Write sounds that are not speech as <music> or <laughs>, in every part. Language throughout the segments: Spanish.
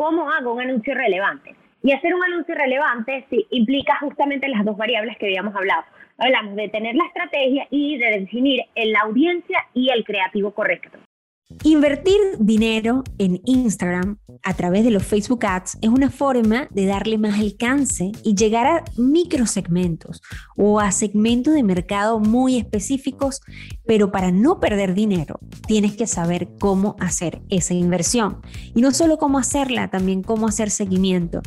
¿cómo hago un anuncio relevante? Y hacer un anuncio relevante sí, implica justamente las dos variables que habíamos hablado. Hablamos de tener la estrategia y de definir la audiencia y el creativo correcto. Invertir dinero en Instagram a través de los Facebook Ads es una forma de darle más alcance y llegar a microsegmentos o a segmentos de mercado muy específicos, pero para no perder dinero tienes que saber cómo hacer esa inversión. Y no solo cómo hacerla, también cómo hacer seguimiento.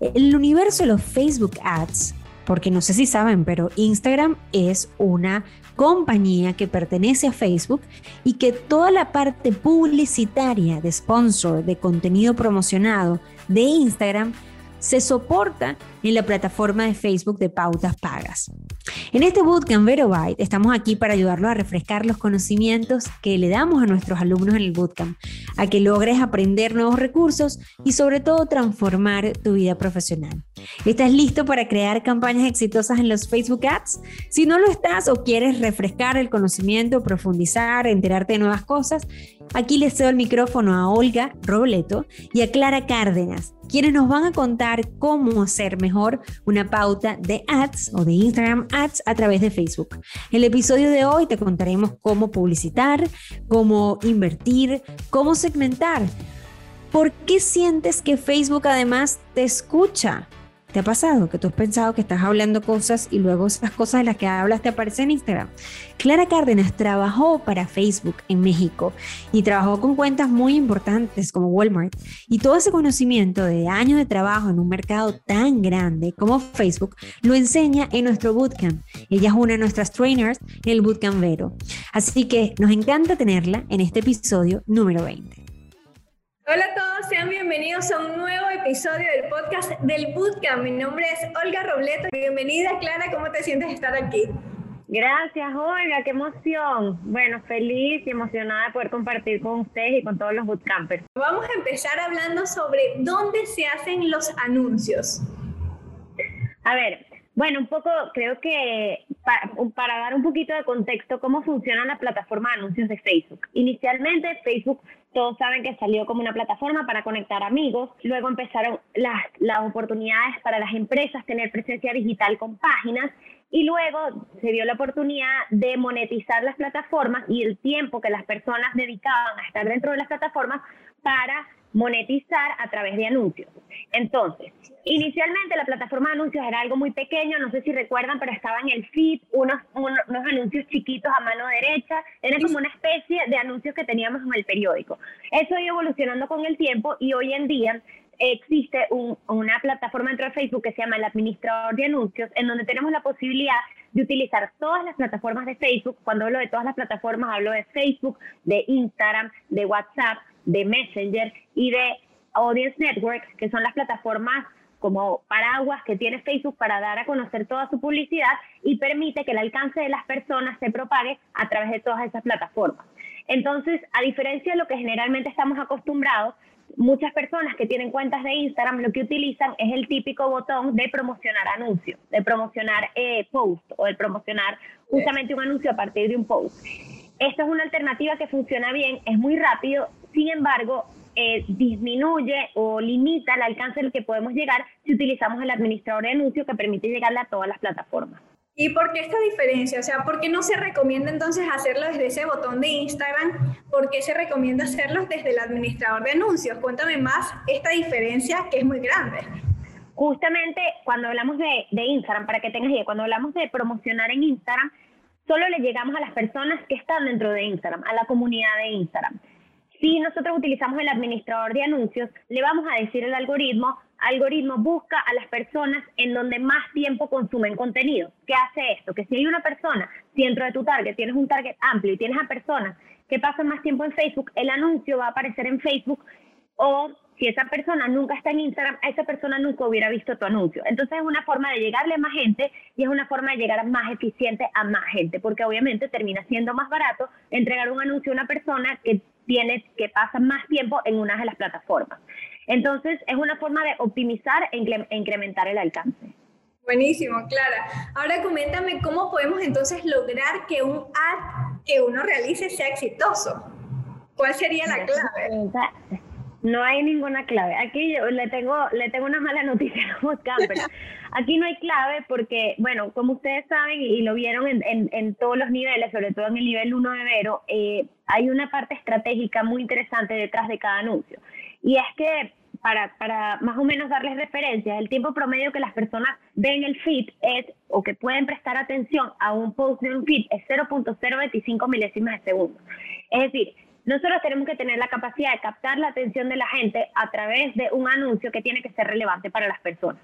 El universo de los Facebook Ads porque no sé si saben, pero Instagram es una compañía que pertenece a Facebook y que toda la parte publicitaria de sponsor, de contenido promocionado de Instagram, se soporta en la plataforma de Facebook de pautas pagas. En este bootcamp Verobyte estamos aquí para ayudarlos a refrescar los conocimientos que le damos a nuestros alumnos en el bootcamp, a que logres aprender nuevos recursos y sobre todo transformar tu vida profesional. ¿Estás listo para crear campañas exitosas en los Facebook Ads? Si no lo estás o quieres refrescar el conocimiento, profundizar, enterarte de nuevas cosas, aquí les cedo el micrófono a Olga Robleto y a Clara Cárdenas, quienes nos van a contar cómo hacer mejor una pauta de ads o de Instagram ads a través de Facebook. En el episodio de hoy te contaremos cómo publicitar, cómo invertir, cómo segmentar. ¿Por qué sientes que Facebook además te escucha? ¿Te ha pasado que tú has pensado que estás hablando cosas y luego esas cosas de las que hablas te aparecen en Instagram? Clara Cárdenas trabajó para Facebook en México y trabajó con cuentas muy importantes como Walmart. Y todo ese conocimiento de años de trabajo en un mercado tan grande como Facebook lo enseña en nuestro bootcamp. Ella es una de nuestras trainers en el Bootcamp Vero. Así que nos encanta tenerla en este episodio número 20. Hola a todos, sean bienvenidos a un nuevo episodio del podcast del Bootcamp. Mi nombre es Olga Robleto. Bienvenida, Clara, ¿cómo te sientes de estar aquí? Gracias, Olga, qué emoción. Bueno, feliz y emocionada de poder compartir con ustedes y con todos los bootcampers. Vamos a empezar hablando sobre dónde se hacen los anuncios. A ver, bueno, un poco, creo que para, dar un poquito de contexto, cómo funciona la plataforma de anuncios de Facebook. Inicialmente, Facebook todos saben que salió como una plataforma para conectar amigos. Luego empezaron las, las oportunidades para las empresas tener presencia digital con páginas. Y luego se dio la oportunidad de monetizar las plataformas y el tiempo que las personas dedicaban a estar dentro de las plataformas para monetizar a través de anuncios. Entonces, inicialmente la plataforma de anuncios era algo muy pequeño, no sé si recuerdan, pero estaba en el feed, unos, unos, anuncios chiquitos a mano derecha, era como una especie de anuncios que teníamos en el periódico. Eso ha ido evolucionando con el tiempo y hoy en día existe una plataforma dentro de Facebook que se llama el administrador de anuncios, en donde tenemos la posibilidad de utilizar todas las plataformas de Facebook. Cuando hablo de todas las plataformas, hablo de Facebook, de Instagram, de WhatsApp, de Messenger y de Audience Networks, que son las plataformas como paraguas que tiene Facebook para dar a conocer toda su publicidad y permite que el alcance de las personas se propague a través de todas esas plataformas. Entonces, a diferencia de lo que generalmente estamos acostumbrados, muchas personas que tienen cuentas de Instagram lo que utilizan es el típico botón de promocionar anuncios, de promocionar eh, post o de promocionar justamente un anuncio a partir de un post. Esto es una alternativa que funciona bien, es muy rápido sin embargo, eh, disminuye o limita el alcance al que podemos llegar si utilizamos el administrador de anuncios que permite llegarle a todas las plataformas. ¿Y por qué esta diferencia? O sea, ¿por qué no se recomienda entonces hacerlo desde ese botón de Instagram? ¿Por qué se recomienda hacerlo desde el administrador de anuncios? Cuéntame más esta diferencia que es muy grande. Justamente cuando hablamos de, de Instagram, para que tengas idea, cuando hablamos de promocionar en Instagram, solo le llegamos a las personas que están dentro de Instagram, a la comunidad de Instagram. Si nosotros utilizamos el administrador de anuncios, le vamos a decir al algoritmo, algoritmo busca a las personas en donde más tiempo consumen contenido. ¿Qué hace esto? Que si hay una persona, dentro de tu target tienes un target amplio y tienes a personas que pasan más tiempo en Facebook, el anuncio va a aparecer en Facebook o si esa persona nunca está en Instagram, esa persona nunca hubiera visto tu anuncio. Entonces es una forma de llegarle a más gente y es una forma de llegar más eficiente a más gente, porque obviamente termina siendo más barato entregar un anuncio a una persona que tienes que pasar más tiempo en una de las plataformas. Entonces, es una forma de optimizar e incrementar el alcance. Buenísimo, Clara. Ahora coméntame cómo podemos entonces lograr que un ad que uno realice sea exitoso. ¿Cuál sería la clave? No hay ninguna clave. Aquí yo le tengo, le tengo una mala noticia a los campers. <laughs> Aquí no hay clave porque, bueno, como ustedes saben y lo vieron en, en, todos los niveles, sobre todo en el nivel 1 de Vero, eh, hay una parte estratégica muy interesante detrás de cada anuncio. Y es que para, para más o menos darles referencias, el tiempo promedio que las personas ven el feed es, o que pueden prestar atención a un post de un feed, es 0.025 milésimas de segundo. Es decir, nosotros tenemos que tener la capacidad de captar la atención de la gente a través de un anuncio que tiene que ser relevante para las personas.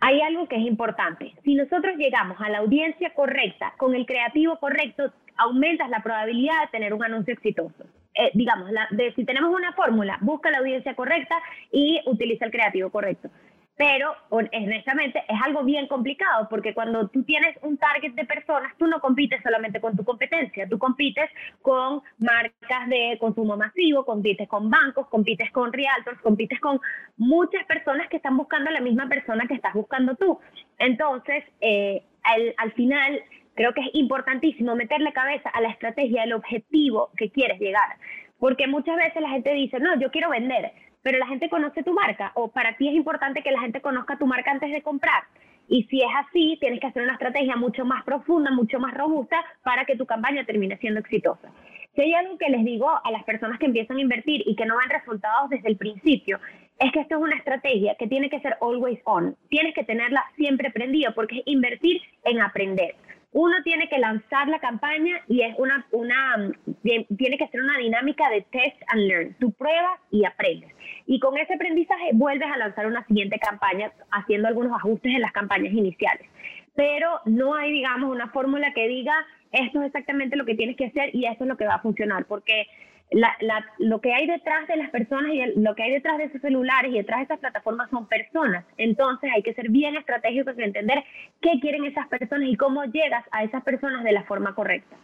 Hay algo que es importante. Si nosotros llegamos a la audiencia correcta, con el creativo correcto, aumentas la probabilidad de tener un anuncio exitoso. Eh, digamos, de, si tenemos una fórmula, busca la audiencia correcta y utiliza el creativo correcto pero honestamente es algo bien complicado porque cuando tú tienes un target de personas, tú no compites solamente con tu competencia, tú compites con marcas de consumo masivo, compites con bancos, compites con realtors, compites con muchas personas que están buscando la misma persona que estás buscando tú. Entonces, eh, al, al final, creo que es importantísimo meterle cabeza a la estrategia, al objetivo que quieres llegar. Porque muchas veces la gente dice, no, yo quiero vender, pero la gente conoce tu marca o para ti es importante que la gente conozca tu marca antes de comprar. Y si es así, tienes que hacer una estrategia mucho más profunda, mucho más robusta para que tu campaña termine siendo exitosa. Si hay algo que les digo a las personas que empiezan a invertir y que no ven resultados desde el principio, es que esto es una estrategia que tiene que ser always on. Tienes que tenerla siempre prendida porque es invertir en aprender uno tiene que lanzar la campaña y es una, una, tiene que ser una dinámica de test and learn. Tú pruebas y aprendes. Y con ese aprendizaje vuelves a lanzar una siguiente campaña haciendo algunos ajustes en las campañas iniciales. Pero no hay, digamos, una fórmula que diga esto es exactamente lo que tienes que hacer y esto es lo que va a funcionar, porque la, la, lo que hay detrás de las personas y lo que hay detrás de esos celulares y detrás de esas plataformas son personas. Entonces hay que ser bien estratégicos y entender qué quieren esas personas y cómo llegas a esas personas de la forma correcta.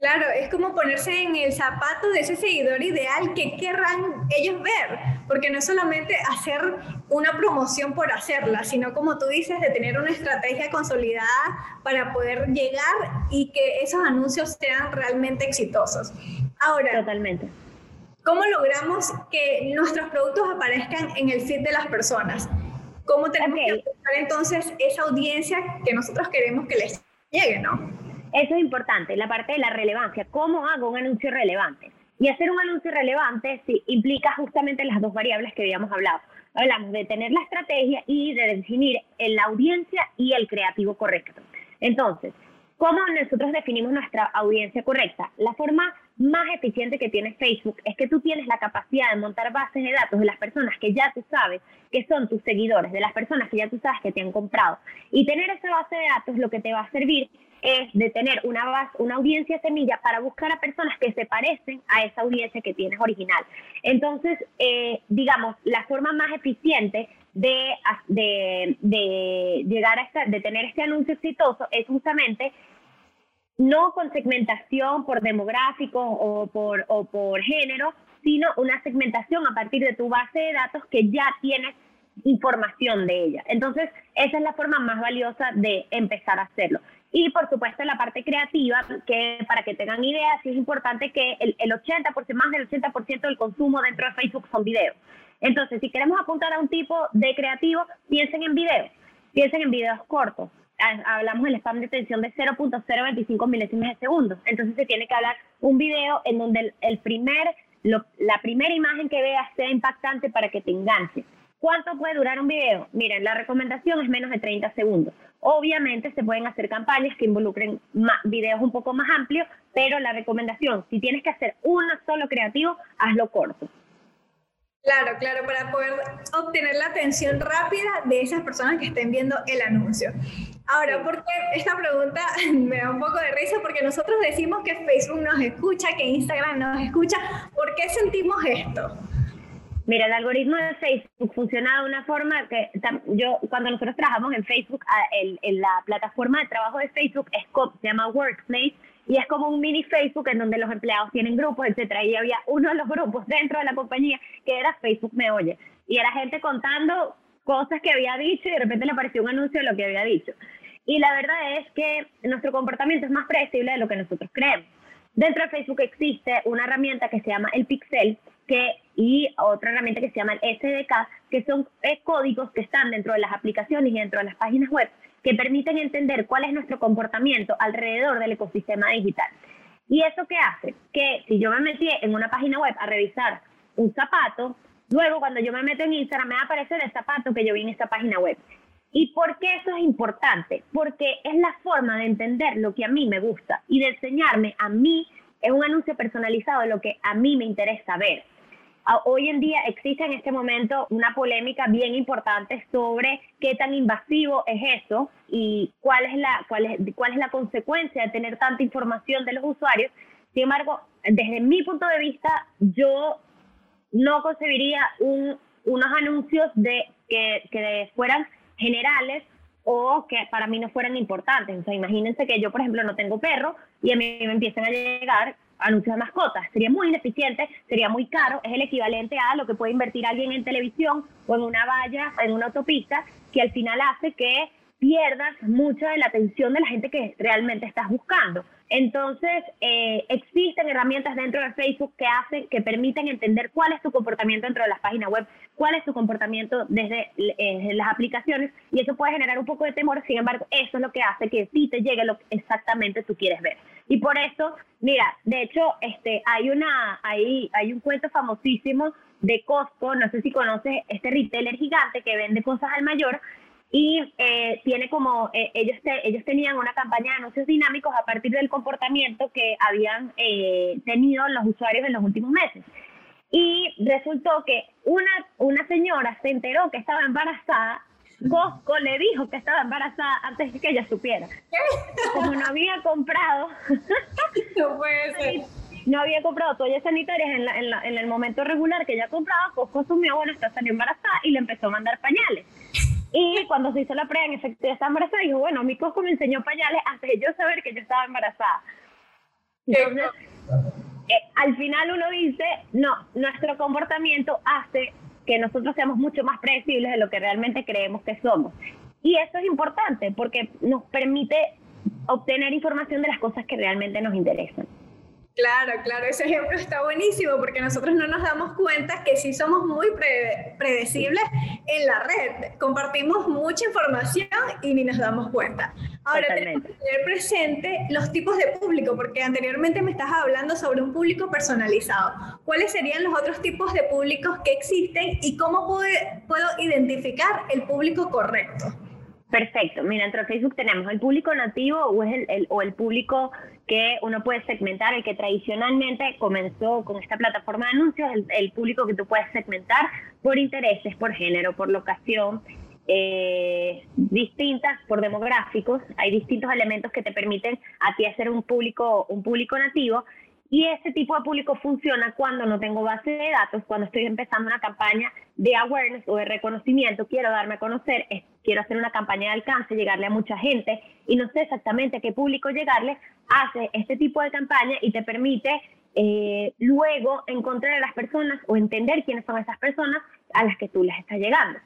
Claro, es como ponerse en el zapato de ese seguidor ideal que querrán ellos ver, porque no es solamente hacer una promoción por hacerla, sino como tú dices, de tener una estrategia consolidada para poder llegar y que esos anuncios sean realmente exitosos. Ahora, totalmente. ¿Cómo logramos que nuestros productos aparezcan en el feed de las personas? ¿Cómo tenemos que buscar entonces esa audiencia que nosotros queremos que les llegue, no? Eso es importante, la parte de la relevancia. ¿Cómo hago un anuncio relevante? Y hacer un anuncio relevante sí, implica justamente las dos variables que habíamos hablado. Hablamos de tener la estrategia y de definir la audiencia y el creativo correcto. Entonces, ¿cómo nosotros definimos nuestra audiencia correcta? La forma más eficiente que tiene Facebook es que tú tienes la capacidad de montar bases de datos de las personas que ya tú sabes que son tus seguidores, de las personas que ya tú sabes que te han comprado. Y tener esa base de datos lo que te va a servir es de tener una, base, una audiencia semilla para buscar a personas que se parecen a esa audiencia que tienes original. Entonces, eh, digamos, la forma más eficiente de, de, de llegar a esta, de tener este anuncio exitoso es justamente no con segmentación por demográfico o por, o por género, sino una segmentación a partir de tu base de datos que ya tienes información de ella. Entonces, esa es la forma más valiosa de empezar a hacerlo. Y por supuesto la parte creativa, que para que tengan idea, sí es importante que el, el 80%, más del 80% del consumo dentro de Facebook son videos. Entonces, si queremos apuntar a un tipo de creativo, piensen en videos, piensen en videos cortos. Hablamos del spam de atención de 0.025 milésimas de segundo. Entonces se tiene que hablar un video en donde el, primer, la primera imagen que veas sea impactante para que te enganche. ¿Cuánto puede durar un video? Miren, la recomendación es menos de 30 segundos. Obviamente se pueden hacer campañas que involucren videos un poco más amplios, pero la recomendación, si tienes que hacer uno solo creativo, hazlo corto. Claro, claro, para poder obtener la atención rápida de esas personas que estén viendo el anuncio. Ahora, porque esta pregunta <laughs> me da un poco de risa porque nosotros decimos que Facebook nos escucha, que Instagram nos escucha. ¿Por qué sentimos esto? Mira, el algoritmo de Facebook funciona de una forma que yo, cuando nosotros trabajamos en Facebook, en la plataforma de trabajo de Facebook es, se llama Workplace y es como un mini Facebook en donde los empleados tienen grupos, etcétera. Y había uno de los grupos dentro de la compañía que era Facebook Me Oye. Y era gente contando cosas que había dicho y de repente le apareció un anuncio de lo que había dicho. Y la verdad es que nuestro comportamiento es más predecible de lo que nosotros creemos. Dentro de Facebook existe una herramienta que se llama el Pixel, que, y otra herramienta que se llama el SDK, que son eh, códigos que están dentro de las aplicaciones y dentro de las páginas web que permiten entender cuál es nuestro comportamiento alrededor del ecosistema digital. ¿Y eso qué hace? Que si yo me metí en una página web a revisar un zapato, luego cuando yo me meto en Instagram me va a aparecer el zapato que yo vi en esta página web. ¿Y por qué eso es importante? Porque es la forma de entender lo que a mí me gusta y de enseñarme a mí, es un anuncio personalizado de lo que a mí me interesa ver. Hoy en día existe en este momento una polémica bien importante sobre qué tan invasivo es eso y cuál es la, cuál es, cuál es la consecuencia de tener tanta información de los usuarios. Sin embargo, desde mi punto de vista, yo no concebiría un, unos anuncios de que, que fueran generales o que para mí no fueran importantes. O sea, imagínense que yo, por ejemplo, no tengo perro y a mí me empiezan a llegar anuncios de mascotas. Sería muy ineficiente, sería muy caro, es el equivalente a lo que puede invertir alguien en televisión o en una valla, en una autopista, que al final hace que pierdas mucha de la atención de la gente que realmente estás buscando. Entonces, eh, existen herramientas dentro de Facebook que hacen, que permiten entender cuál es tu comportamiento dentro de las páginas web, cuál es tu comportamiento desde eh, las aplicaciones, y eso puede generar un poco de temor, sin embargo, eso es lo que hace que sí te llegue lo que exactamente tú quieres ver. Y por eso, mira, de hecho, este, hay, una, hay, hay un cuento famosísimo de Costco, no sé si conoces este retailer gigante que vende cosas al mayor, y eh, tiene como, eh, ellos, ellos tenían una campaña de anuncios dinámicos a partir del comportamiento que habían eh, tenido los usuarios en los últimos meses. Y resultó que una, una señora se enteró que estaba embarazada, Costco le dijo que estaba embarazada antes de que ella supiera. Como no había comprado... <laughs> no puede ser. No había comprado toallas sanitarias en, en, en el momento regular que ella compraba, Costco asumió, bueno, está salió embarazada y le empezó a mandar pañales. Y cuando se hizo la prueba, en efecto, ya estaba embarazada, dijo, bueno, mi Costco me enseñó pañales antes de yo saber que yo estaba embarazada. Entonces, eh, al final uno dice, no, nuestro comportamiento hace que nosotros seamos mucho más predecibles de lo que realmente creemos que somos. Y eso es importante porque nos permite obtener información de las cosas que realmente nos interesan. Claro, claro, ese ejemplo está buenísimo porque nosotros no nos damos cuenta que sí somos muy predecibles en la red. Compartimos mucha información y ni nos damos cuenta. Ahora tenemos que tener presente los tipos de público, porque anteriormente me estás hablando sobre un público personalizado. ¿Cuáles serían los otros tipos de públicos que existen y cómo puedo identificar el público correcto? Perfecto. Mira, dentro de Facebook tenemos el público nativo o, es el, o el público que uno puede segmentar, el que tradicionalmente comenzó con esta plataforma de anuncios, el, público que tú puedes segmentar por intereses, por género, por locación, eh, distintas por demográficos. Hay distintos elementos que te permiten a ti hacer un público, un público nativo y ese tipo de público funciona cuando no tengo base de datos, cuando estoy empezando una campaña de awareness o de reconocimiento, quiero darme a conocer, quiero hacer una campaña de alcance, llegarle a mucha gente y no sé exactamente a qué público llegarle, hace este tipo de campaña y te permite eh, luego encontrar a las personas o entender quiénes son esas personas a las que tú les estás llegando.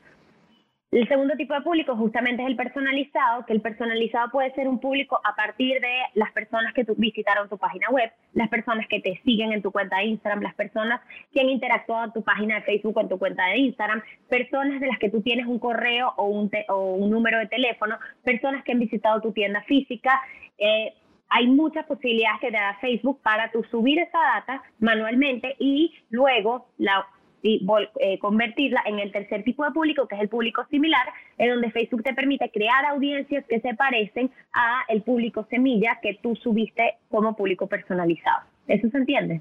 El segundo tipo de público justamente es el personalizado, que el personalizado puede ser un público a partir de las personas que visitaron tu página web, las personas que te siguen en tu cuenta de Instagram, las personas que han interactuado en tu página de Facebook o en tu cuenta de Instagram, personas de las que tú tienes un correo o un, o un número de teléfono, personas que han visitado tu tienda física. Eh, hay muchas posibilidades que te da Facebook para tú subir esa data manualmente y luego la y eh, convertirla en el tercer tipo de público, que es el público similar, en donde Facebook te permite crear audiencias que se parecen a el público semilla que tú subiste como público personalizado. ¿Eso se entiende?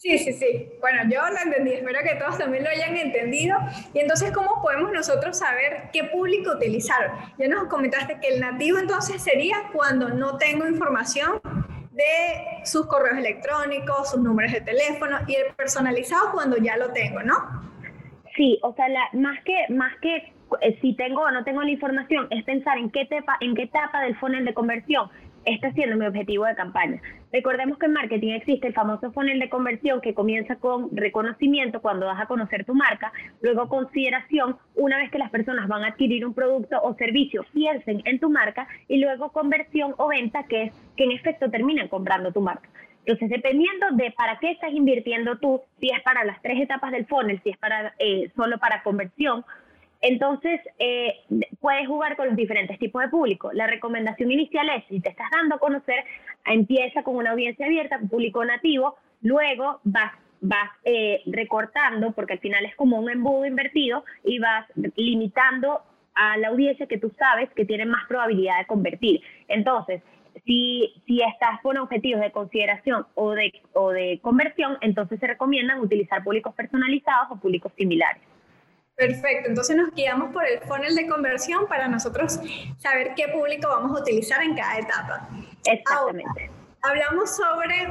Sí, sí, sí. Bueno, yo lo entendí, espero que todos también lo hayan entendido. Y entonces, ¿cómo podemos nosotros saber qué público utilizar? Ya nos comentaste que el nativo entonces sería cuando no tengo información de sus correos electrónicos, sus números de teléfono y el personalizado cuando ya lo tengo, ¿no? Sí, o sea, más que más que eh, si tengo o no tengo la información, es pensar en qué etapa, en qué etapa del funnel de conversión está siendo mi objetivo de campaña. Recordemos que en marketing existe el famoso funnel de conversión que comienza con reconocimiento cuando vas a conocer tu marca, luego consideración una vez que las personas van a adquirir un producto o servicio, piensen en tu marca y luego conversión o venta que es que en efecto terminan comprando tu marca. Entonces, dependiendo de para qué estás invirtiendo tú, si es para las tres etapas del funnel, si es para eh, solo para conversión, entonces eh, puedes jugar con los diferentes tipos de público. La recomendación inicial es, si te estás dando a conocer, empieza con una audiencia abierta, público nativo, luego vas vas eh, recortando, porque al final es como un embudo invertido, y vas limitando a la audiencia que tú sabes que tiene más probabilidad de convertir. Entonces, si, si estás con objetivos de consideración o de, o de conversión, entonces se recomiendan utilizar públicos personalizados o públicos similares. Perfecto, entonces nos guiamos por el funnel de conversión para nosotros saber qué público vamos a utilizar en cada etapa. Exactamente. hablamos sobre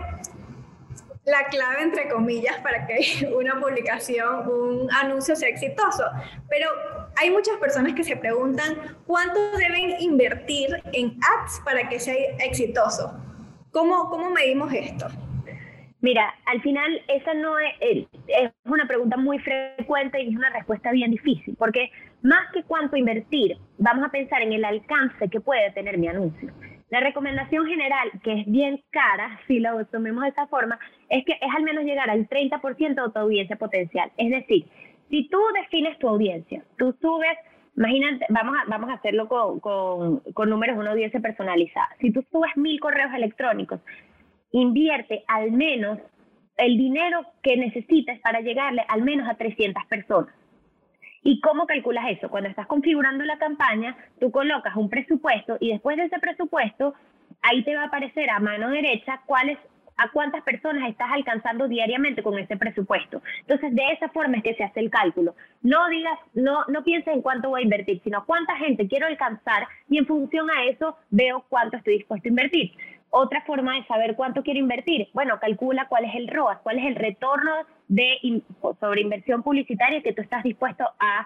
la clave, entre comillas, para que <laughs> una publicación, un anuncio sea exitoso. Pero hay muchas personas que se preguntan cuánto deben invertir en ads para que sea exitoso. ¿Cómo, cómo medimos esto? Mira, al final esa no es, es una pregunta muy frecuente y es una respuesta bien difícil, porque más que cuánto invertir, vamos a pensar en el alcance que puede tener mi anuncio. La recomendación general, que es bien cara, <laughs> si lo tomemos de esa forma, es que es al menos llegar al 30% de tu audiencia potencial. Es decir, si tú defines tu audiencia, tú subes, imagínate, vamos a, vamos a hacerlo con, con, con números una audiencia personalizada. Si tú subes mil correos electrónicos, invierte al menos el dinero que necesites para llegarle al menos a 300 personas. ¿Y cómo calculas eso? Cuando estás configurando la campaña, tú colocas un presupuesto y después de ese presupuesto, ahí te va a aparecer a mano derecha cuáles a cuántas personas estás alcanzando diariamente con ese presupuesto. Entonces, de esa forma es que se hace el cálculo. No digas, no, no pienses en cuánto voy a invertir, sino cuánta gente quiero alcanzar y en función a eso veo cuánto estoy dispuesto a invertir. Otra forma de saber cuánto quiero invertir, bueno, calcula cuál es el ROAS, cuál es el retorno de sobre inversión publicitaria que tú estás dispuesto a,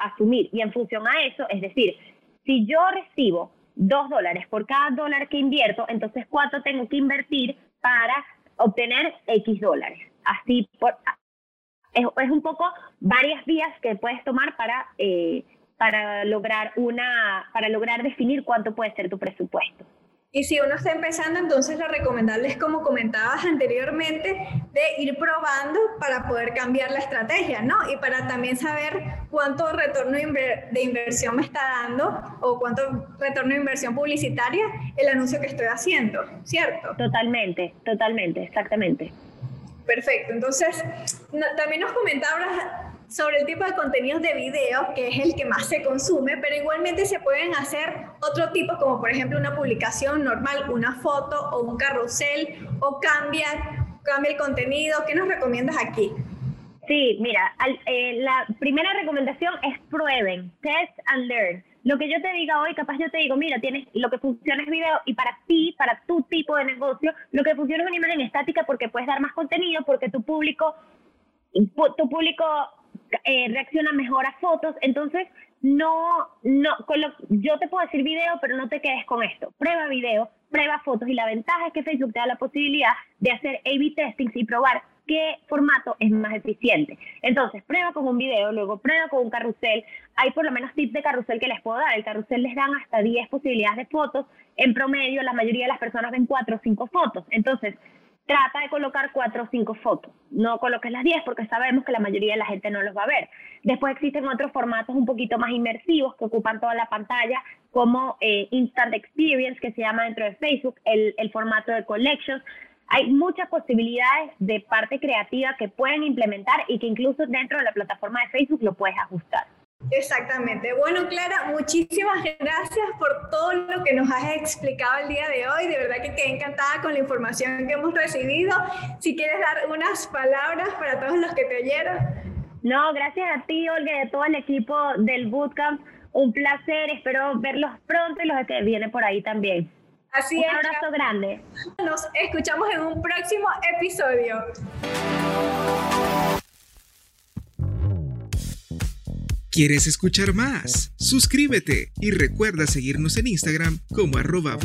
asumir. Y en función a eso, es decir, si yo recibo dos dólares por cada dólar que invierto, entonces cuánto tengo que invertir para obtener X dólares. Así, por, es, un poco varias vías que puedes tomar para, eh, para, lograr una, para lograr definir cuánto puede ser tu presupuesto. Y si uno está empezando, entonces lo recomendable es, como comentabas anteriormente, de ir probando para poder cambiar la estrategia, ¿no? Y para también saber cuánto retorno de inversión me está dando o cuánto retorno de inversión publicitaria el anuncio que estoy haciendo, ¿cierto? Totalmente, totalmente, exactamente. Perfecto. Entonces, también nos comentabas sobre el tipo de contenidos de video, que es el que más se consume, pero igualmente se pueden hacer otro tipo, como por ejemplo una publicación normal, una foto o un carrusel, o cambia, cambia el contenido. ¿Qué nos recomiendas aquí? Sí, mira, eh, la primera recomendación es prueben, test and learn. Lo que yo te diga hoy, capaz yo te digo, mira, tienes lo que funciona es video y para ti, para tu tipo de negocio, lo que funciona es una imagen estática porque puedes dar más contenido, porque tu público, tu público eh, reacciona mejor a fotos. Entonces, no, no, con lo, yo te puedo decir video, pero no te quedes con esto. Prueba video, prueba fotos y la ventaja es que Facebook te da la posibilidad de hacer A-B testing y probar qué formato es más eficiente. Entonces, prueba con un video, luego prueba con un carrusel. Hay por lo menos tips de carrusel que les puedo dar. El carrusel les dan hasta 10 posibilidades de fotos. En promedio, la mayoría de las personas ven 4 o 5 fotos. Entonces, trata de colocar cuatro o cinco fotos. No coloques las diez porque sabemos que la mayoría de la gente no los va a ver. Después existen otros formatos un poquito más inmersivos que ocupan toda la pantalla, como eh, Instant Experience, que se llama dentro de Facebook, el, el formato de Collections. Hay muchas posibilidades de parte creativa que pueden implementar y que incluso dentro de la plataforma de Facebook lo puedes ajustar. Exactamente. Bueno, Clara, muchísimas gracias por todo lo que nos has explicado el día de hoy. De verdad que quedé encantada con la información que hemos recibido. Si quieres dar unas palabras para todos los que te oyeron. No, gracias a ti, Olga, y a todo el equipo del Bootcamp. Un placer. Espero verlos pronto y los que vienen por ahí también. Así un es. Un abrazo grande. Nos escuchamos en un próximo episodio. ¿Quieres escuchar más? Suscríbete y recuerda seguirnos en Instagram como arroba.